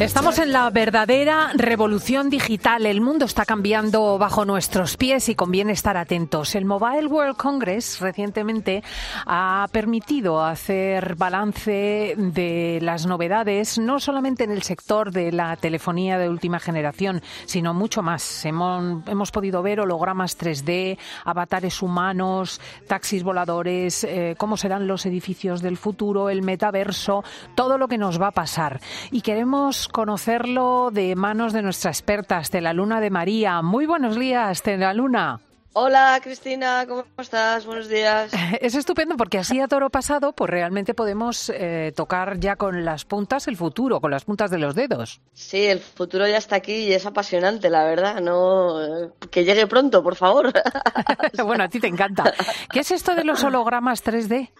Estamos en la verdadera revolución digital. El mundo está cambiando bajo nuestros pies y conviene estar atentos. El Mobile World Congress recientemente ha permitido hacer balance de las novedades, no solamente en el sector de la telefonía de última generación, sino mucho más. Hemos, hemos podido ver hologramas 3D, avatares humanos, taxis voladores, eh, cómo serán los edificios del futuro, el metaverso, todo lo que nos va a pasar. Y queremos conocerlo de manos de nuestra experta, Estela Luna de María. Muy buenos días, Estela Luna. Hola Cristina, ¿cómo estás? Buenos días. Es estupendo porque así a toro pasado, pues realmente podemos eh, tocar ya con las puntas el futuro, con las puntas de los dedos. Sí, el futuro ya está aquí y es apasionante, la verdad. No, que llegue pronto, por favor. bueno, a ti te encanta. ¿Qué es esto de los hologramas 3D?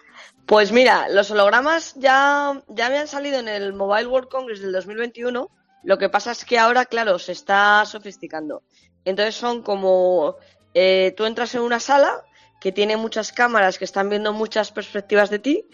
Pues mira, los hologramas ya, ya han salido en el Mobile World Congress del 2021. Lo que pasa es que ahora, claro, se está sofisticando. Entonces son como eh, tú entras en una sala que tiene muchas cámaras que están viendo muchas perspectivas de ti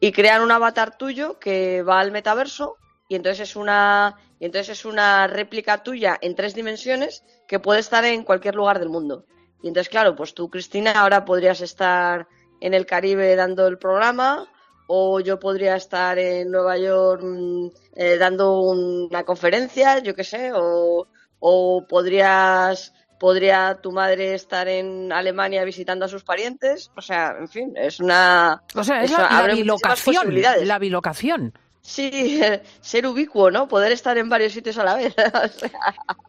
y crean un avatar tuyo que va al metaverso y entonces es una y entonces es una réplica tuya en tres dimensiones que puede estar en cualquier lugar del mundo. Y entonces, claro, pues tú, Cristina, ahora podrías estar en el Caribe dando el programa o yo podría estar en Nueva York mm, eh, dando una conferencia, yo qué sé, o, o podrías podría tu madre estar en Alemania visitando a sus parientes, o sea, en fin, es una o sea, es la, bilocación, la bilocación. Sí, ser ubicuo, ¿no? Poder estar en varios sitios a la vez.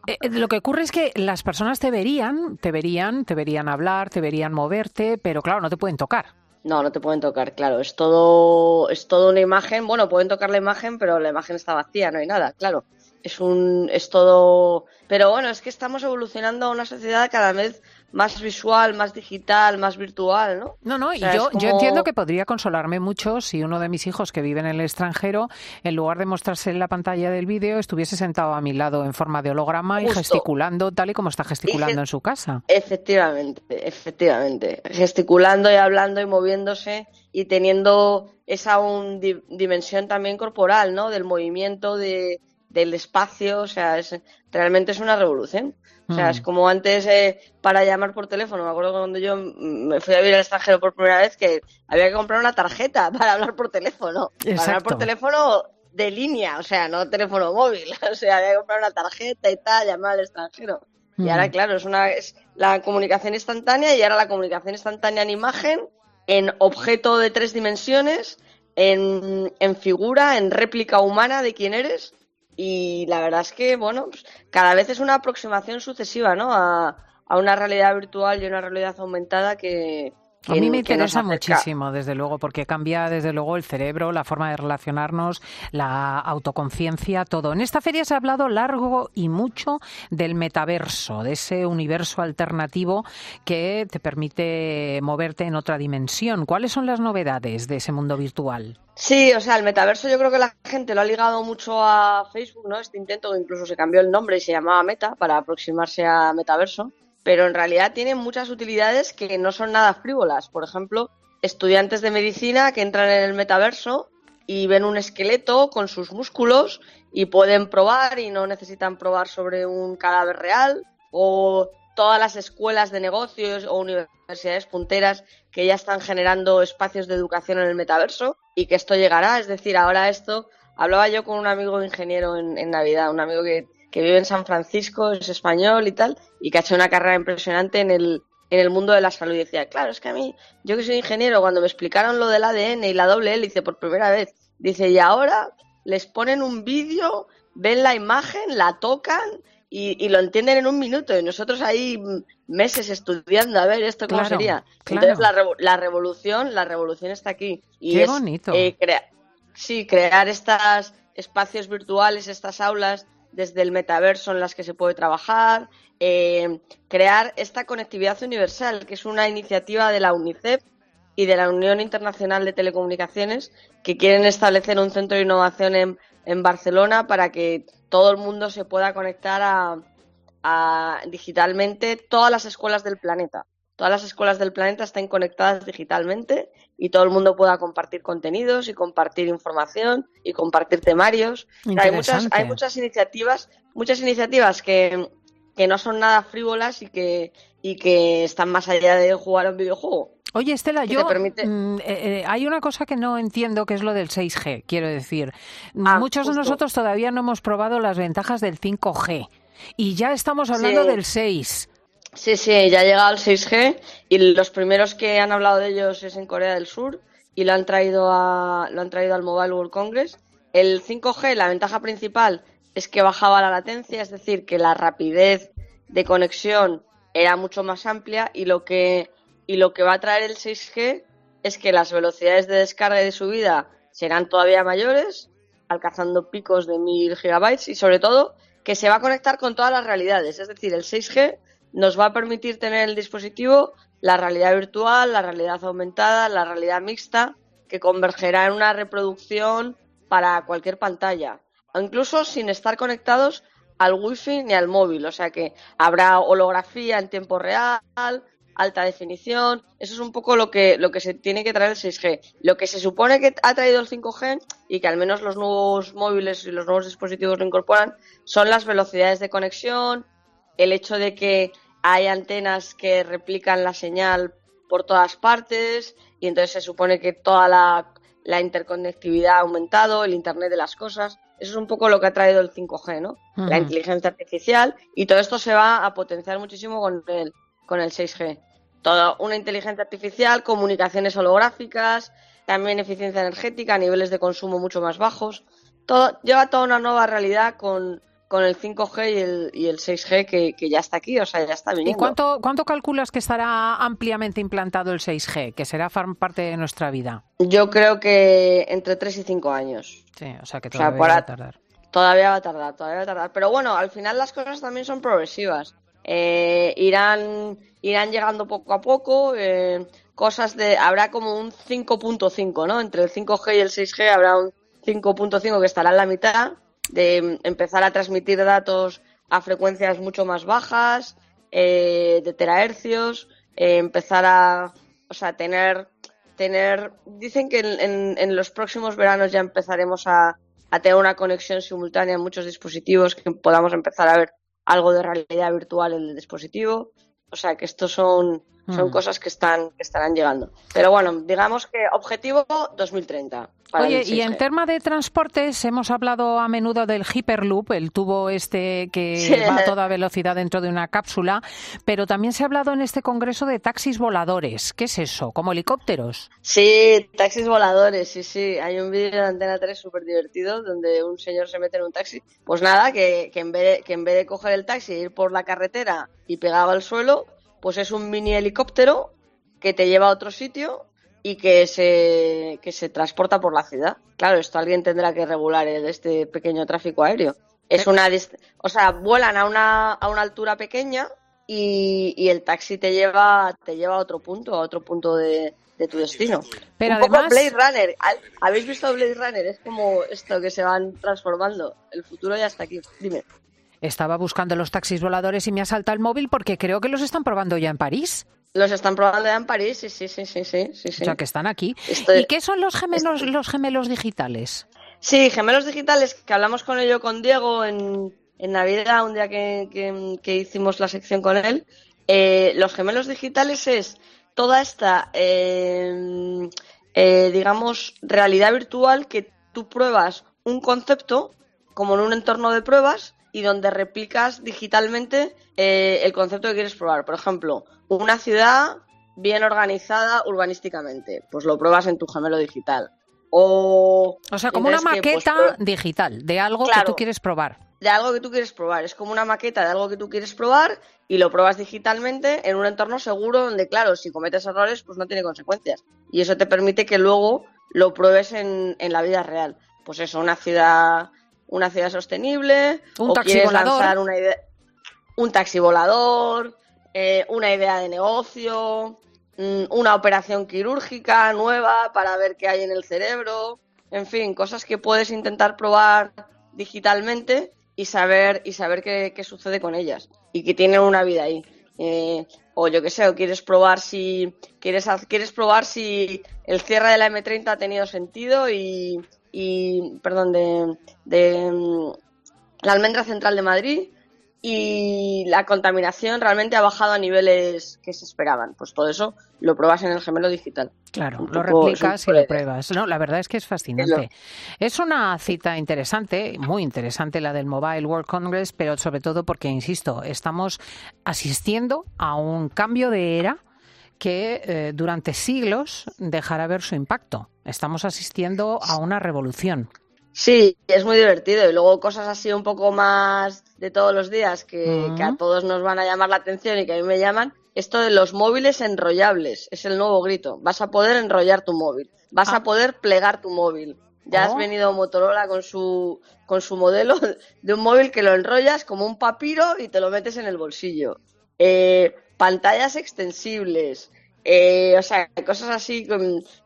Eh, eh, lo que ocurre es que las personas te verían, te verían, te verían hablar, te verían moverte, pero claro, no te pueden tocar. No, no te pueden tocar, claro. Es todo, es todo una imagen. Bueno, pueden tocar la imagen, pero la imagen está vacía, no hay nada, claro. Es un, es todo. Pero bueno, es que estamos evolucionando a una sociedad cada vez más visual, más digital, más virtual, ¿no? No, no, y yo, yo entiendo que podría consolarme mucho si uno de mis hijos que vive en el extranjero, en lugar de mostrarse en la pantalla del vídeo, estuviese sentado a mi lado en forma de holograma y gesticulando tal y como está gesticulando en su casa. Efectivamente, efectivamente. Gesticulando y hablando y moviéndose y teniendo esa un, dimensión también corporal, ¿no? Del movimiento, de, del espacio, o sea, es, realmente es una revolución. O sea, es mm. como antes eh, para llamar por teléfono. Me acuerdo cuando yo me fui a vivir al extranjero por primera vez que había que comprar una tarjeta para hablar por teléfono. Para hablar por teléfono de línea, o sea, no teléfono móvil. O sea, había que comprar una tarjeta y tal, llamar al extranjero. Y ahora, mm. claro, es, una, es la comunicación instantánea y ahora la comunicación instantánea en imagen, en objeto de tres dimensiones, en, en figura, en réplica humana de quién eres y la verdad es que, bueno, pues, cada vez es una aproximación sucesiva, ¿no? A, a una realidad virtual y una realidad aumentada que, a mí me interesa muchísimo, desde luego, porque cambia desde luego el cerebro, la forma de relacionarnos, la autoconciencia, todo. En esta feria se ha hablado largo y mucho del metaverso, de ese universo alternativo que te permite moverte en otra dimensión. ¿Cuáles son las novedades de ese mundo virtual? Sí, o sea, el metaverso yo creo que la gente lo ha ligado mucho a Facebook, ¿no? Este intento que incluso se cambió el nombre y se llamaba Meta para aproximarse a metaverso pero en realidad tiene muchas utilidades que no son nada frívolas. Por ejemplo, estudiantes de medicina que entran en el metaverso y ven un esqueleto con sus músculos y pueden probar y no necesitan probar sobre un cadáver real o todas las escuelas de negocios o universidades punteras que ya están generando espacios de educación en el metaverso y que esto llegará. Es decir, ahora esto, hablaba yo con un amigo ingeniero en, en Navidad, un amigo que que vive en San Francisco, es español y tal, y que ha hecho una carrera impresionante en el, en el mundo de la salud. Y decía, claro, es que a mí, yo que soy ingeniero, cuando me explicaron lo del ADN y la doble hélice por primera vez, dice, y ahora les ponen un vídeo, ven la imagen, la tocan y, lo entienden en un minuto. Y nosotros ahí meses estudiando a ver esto cómo sería. Entonces la, la, revolución, la revolución está aquí. Y Qué bonito. Eh, sí, crear estos espacios virtuales, estas aulas desde el metaverso en las que se puede trabajar, eh, crear esta conectividad universal, que es una iniciativa de la UNICEF y de la Unión Internacional de Telecomunicaciones, que quieren establecer un centro de innovación en, Barcelona para que todo el mundo se pueda conectar a, a digitalmente todas las escuelas del planeta. Todas las escuelas del planeta estén conectadas digitalmente y todo el mundo pueda compartir contenidos y compartir información y compartir temarios. hay muchas, hay muchas iniciativas, muchas iniciativas que, que no son nada frívolas y que, y que están más allá de jugar a un videojuego. Oye, Estela, yo mm, eh, eh, hay una cosa que no entiendo que es lo del 6G, quiero decir. Ah, Muchos de nosotros todavía no hemos probado las ventajas del 5G y ya estamos hablando del 6. Sí, sí, ya ha llegado el 6G y los primeros que han hablado de ellos es en Corea del Sur y lo han traído a, lo han traído al Mobile World Congress. El 5G, la ventaja principal es que bajaba la latencia, es decir, que la rapidez de conexión era mucho más amplia y lo que y lo que va a traer el 6G es que las velocidades de descarga y de subida serán todavía mayores, alcanzando picos de 1000 gigabytes y sobre todo que se va a conectar con todas las realidades. Es decir, el 6G nos va a permitir tener en el dispositivo la realidad virtual, la realidad aumentada, la realidad mixta, que convergerá en una reproducción para cualquier pantalla, incluso sin estar conectados al wifi ni al móvil. O sea que habrá holografía en tiempo real, alta definición. Eso es un poco lo que, lo que se tiene que traer el 6G. Lo que se supone que ha traído el 5G y que al menos los nuevos móviles y los nuevos dispositivos lo incorporan son las velocidades de conexión, el hecho de que hay antenas que replican la señal por todas partes y entonces se supone que toda la, la interconectividad ha aumentado, el Internet de las cosas. Eso es un poco lo que ha traído el 5G, ¿no? La inteligencia artificial y todo esto se va a potenciar muchísimo con el, con el 6G. Toda una inteligencia artificial, comunicaciones holográficas, también eficiencia energética, niveles de consumo mucho más bajos. Todo, lleva toda una nueva realidad con, con el 5G y el, y el 6G que, que, ya está aquí, o sea, ya está viniendo. ¿Y cuánto, cuánto calculas que estará ampliamente implantado el 6G, que será parte de nuestra vida? Yo creo que entre 3 y 5 años. Sí, o sea que todavía va a tardar. Todavía va a tardar, todavía va a tardar. Pero bueno, al final las cosas también son progresivas. Eh, irán, irán llegando poco a poco. Eh, cosas de. Habrá como un 5.5, ¿no? Entre el 5G y el 6G habrá un 5.5 que estará en la mitad de empezar a transmitir datos a frecuencias mucho más bajas, eh, de terahercios, empezar a, o sea, tener, tener, dicen que en, en, los próximos veranos ya empezaremos a, a, tener una conexión simultánea en muchos dispositivos, que podamos empezar a ver algo de realidad virtual en el dispositivo. O sea que estos son, son mm. cosas que están que estarán llegando. Pero bueno, digamos que objetivo 2030. Oye, y en tema de transportes, hemos hablado a menudo del Hyperloop, el tubo este que va a toda velocidad dentro de una cápsula, pero también se ha hablado en este congreso de taxis voladores. ¿Qué es eso? ¿Como helicópteros? Sí, taxis voladores, sí, sí. Hay un vídeo de Antena 3 súper divertido donde un señor se mete en un taxi. Pues nada, que, que, en vez de, que en vez de coger el taxi e ir por la carretera y pegado al suelo, pues es un mini helicóptero que te lleva a otro sitio y que se, que se transporta por la ciudad. Claro, esto alguien tendrá que regular el, este pequeño tráfico aéreo. Es una, o sea, vuelan a una, a una altura pequeña y, y, el taxi te lleva, te lleva a otro punto, a otro punto de, de tu destino. Pero Un además... poco Blade Runner. ¿Habéis visto Blade Runner? Es como esto que se van transformando. El futuro ya está aquí. Dime. Estaba buscando los taxis voladores y me ha saltado el móvil porque creo que los están probando ya en París. Los están probando ya en París, sí, sí, sí, sí, sí. sí. O sea, que están aquí. ¿Y qué son los gemelos, los gemelos digitales? Sí, gemelos digitales, que hablamos con ello con Diego en, en Navidad, un día que, que, hicimos la sección con él. Eh, los gemelos digitales es toda esta, eh, eh, digamos, realidad virtual que tú pruebas un concepto como en un entorno de pruebas y donde replicas digitalmente eh, el concepto que quieres probar. Por ejemplo, una ciudad bien organizada urbanísticamente, pues lo pruebas en tu gemelo digital. O, o sea, como una pues, maqueta digital de algo que tú quieres probar. De algo que tú quieres probar. Es como una maqueta de algo que tú quieres probar y lo pruebas digitalmente en un entorno seguro donde, claro, si cometes errores, pues no tiene consecuencias. Y eso te permite que luego lo pruebes en, en la vida real. Pues eso, una ciudad una ciudad sostenible, un o taxi quieres volador. lanzar una idea, un taxi volador, eh, una idea de negocio, mm, una operación quirúrgica nueva para ver qué hay en el cerebro. en fin, cosas que puedes intentar probar digitalmente y saber y saber qué, qué sucede con ellas y que tienen una vida ahí. Eh, o yo qué sé, o quieres probar si quieres quieres probar si el cierre de la M30 ha tenido sentido y, y perdón de, de mm, la almendra central de Madrid y la contaminación realmente ha bajado a niveles que se esperaban. Pues todo eso lo pruebas en el gemelo digital. Claro, lo replicas y lo pruebas. No, la verdad es que es fascinante. Es una cita interesante, muy interesante la del Mobile World Congress, pero sobre todo porque, insisto, estamos asistiendo a un cambio de era que eh, durante siglos dejará ver su impacto. Estamos asistiendo a una revolución. Sí, es muy divertido. Y luego cosas así un poco más de todos los días que, a todos nos van a llamar la atención y que a mí me llaman. Esto de los móviles enrollables es el nuevo grito. Vas a poder enrollar tu móvil. Vas a ah. poder plegar tu móvil. Ya has oh. venido Motorola con su, con su modelo de un móvil que lo enrollas como un papiro y te lo metes en el bolsillo. Eh, pantallas extensibles, eh, o sea, cosas así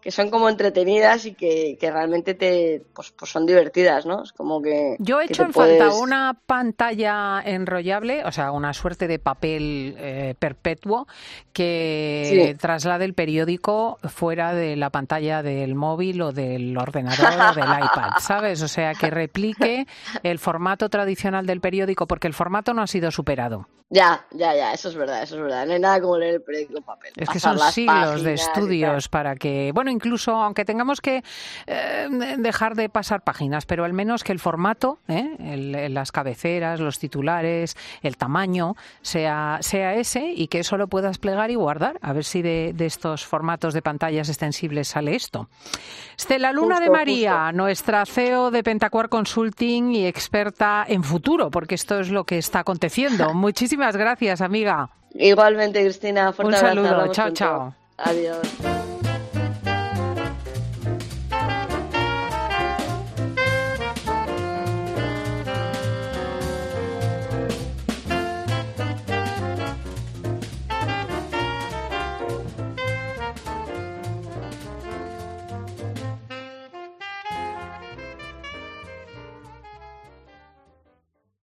que son como entretenidas y que, realmente te pues, pues, son divertidas, ¿no? Es como que. Yo he hecho en falta una pantalla enrollable, o sea, una suerte de papel eh, perpetuo que traslade el periódico fuera de la pantalla del móvil o del ordenador o del iPad, ¿sabes? O sea, que replique el formato tradicional del periódico, porque el formato no ha sido superado. Ya, ya, ya, eso es verdad, eso es verdad. No hay nada como leer el periódico en papel. Es que son siglos de estudios para que, bueno, incluso aunque tengamos que eh, dejar de pasar páginas, pero al menos que el formato, ¿eh? las cabeceras, los titulares, el tamaño, sea, sea ese y que eso lo puedas plegar y guardar. A ver si de, estos formatos de pantallas extensibles sale esto. Estela Luna de María, nuestra CEO de Pentacuar Consulting y experta en futuro, porque esto es lo que está aconteciendo. Muchísimas gracias, amiga. Igualmente, Cristina. Un saludo. chao, chao. Adiós.